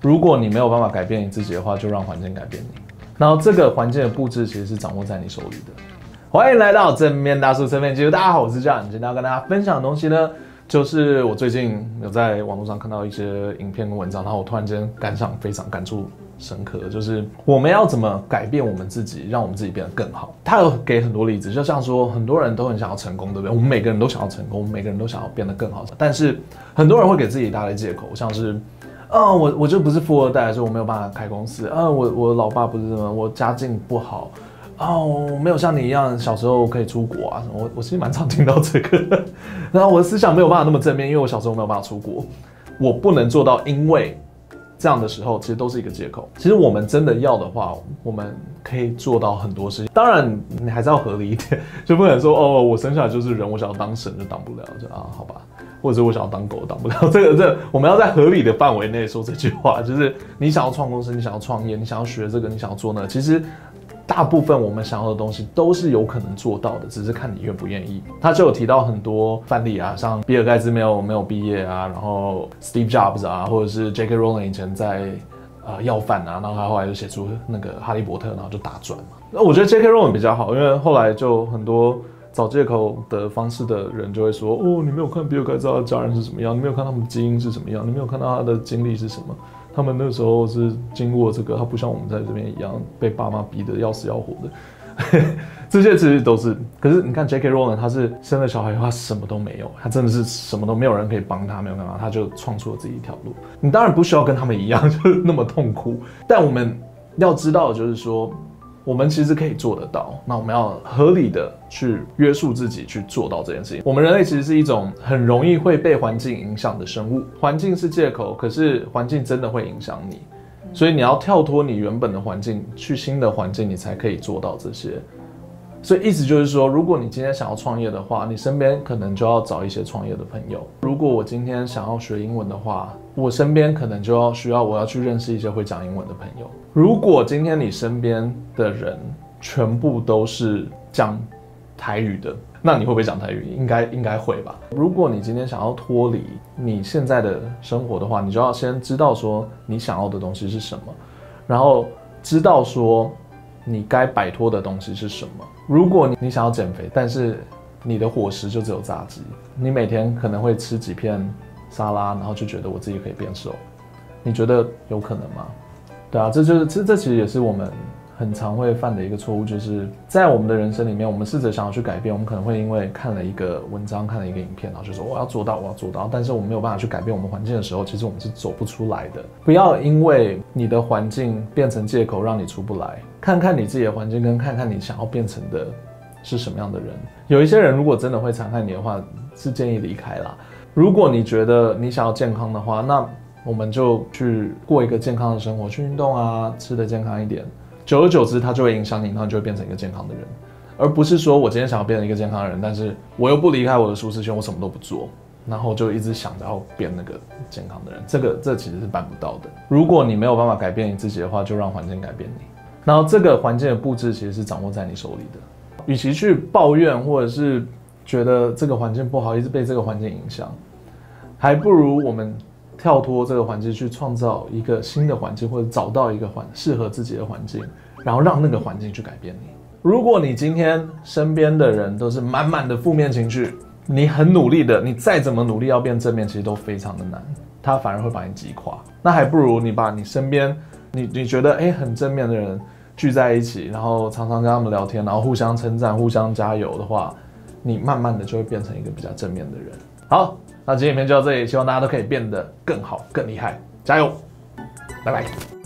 如果你没有办法改变你自己的话，就让环境改变你。然后这个环境的布置其实是掌握在你手里的。欢迎来到正面大叔正面技术，大家好，我是 John。今天要跟大家分享的东西呢，就是我最近有在网络上看到一些影片跟文章，然后我突然间感想非常感触深刻，就是我们要怎么改变我们自己，让我们自己变得更好。他有给很多例子，就像说很多人都很想要成功，对不对？我们每个人都想要成功，我们每个人都想要变得更好，但是很多人会给自己一大堆借口，像是，哦，我我就不是富二代，所以我没有办法开公司。啊，我我老爸不是什么，我家境不好。哦，我没有像你一样小时候可以出国啊！我我其实蛮常听到这个，然后我的思想没有办法那么正面，因为我小时候没有办法出国，我不能做到，因为这样的时候其实都是一个借口。其实我们真的要的话，我们可以做到很多事情。当然，你还是要合理一点，就不能说哦，我生下来就是人，我想要当神就当不了，就啊，好吧，或者我想要当狗当不了。这个这，我们要在合理的范围内说这句话，就是你想要创公司，你想要创业，你想要学这个，你想要做那个，其实。大部分我们想要的东西都是有可能做到的，只是看你愿不愿意。他就有提到很多范例啊，像比尔盖茨没有没有毕业啊，然后 Steve Jobs 啊，或者是 J.K. Rowling 以前在呃要饭啊，然后他后来就写出那个哈利波特，然后就大赚嘛。那我觉得 J.K. Rowling 比较好，因为后来就很多找借口的方式的人就会说，哦，你没有看比尔盖茨的家人是怎么样，你没有看他们基因是怎么样，你没有看到他的经历是什么。他们那时候是经过这个，他不像我们在这边一样被爸妈逼得要死要活的，这些其实都是。可是你看 J.K. Rowling，他是生了小孩以后，他什么都没有，他真的是什么都没有人可以帮他，没有干嘛，他就创出了自己一条路。你当然不需要跟他们一样，就是那么痛苦，但我们要知道就是说。我们其实可以做得到，那我们要合理的去约束自己去做到这件事情。我们人类其实是一种很容易会被环境影响的生物，环境是借口，可是环境真的会影响你，所以你要跳脱你原本的环境，去新的环境，你才可以做到这些。所以意思就是说，如果你今天想要创业的话，你身边可能就要找一些创业的朋友。如果我今天想要学英文的话，我身边可能就要需要我要去认识一些会讲英文的朋友。如果今天你身边的人全部都是讲台语的，那你会不会讲台语？应该应该会吧。如果你今天想要脱离你现在的生活的话，你就要先知道说你想要的东西是什么，然后知道说。你该摆脱的东西是什么？如果你想要减肥，但是你的伙食就只有炸鸡，你每天可能会吃几片沙拉，然后就觉得我自己可以变瘦，你觉得有可能吗？对啊，这就是这这其实也是我们。很常会犯的一个错误，就是在我们的人生里面，我们试着想要去改变，我们可能会因为看了一个文章，看了一个影片，然后就说我要做到，我要做到。但是我们没有办法去改变我们环境的时候，其实我们是走不出来的。不要因为你的环境变成借口让你出不来，看看你自己的环境，跟看看你想要变成的是什么样的人。有一些人如果真的会残害你的话，是建议离开啦。如果你觉得你想要健康的话，那我们就去过一个健康的生活，去运动啊，吃得健康一点。久而久之，它就会影响你，然后就会变成一个健康的人，而不是说我今天想要变成一个健康的人，但是我又不离开我的舒适圈，我什么都不做，然后就一直想着要变那个健康的人，这个这其实是办不到的。如果你没有办法改变你自己的话，就让环境改变你。然后这个环境的布置其实是掌握在你手里的。与其去抱怨或者是觉得这个环境不好，一直被这个环境影响，还不如我们。跳脱这个环境去创造一个新的环境，或者找到一个环适合自己的环境，然后让那个环境去改变你。如果你今天身边的人都是满满的负面情绪，你很努力的，你再怎么努力要变正面，其实都非常的难，他反而会把你击垮。那还不如你把你身边你你觉得诶很正面的人聚在一起，然后常常跟他们聊天，然后互相称赞、互相加油的话，你慢慢的就会变成一个比较正面的人。好。那今天影片就到这里，希望大家都可以变得更好、更厉害，加油！拜拜。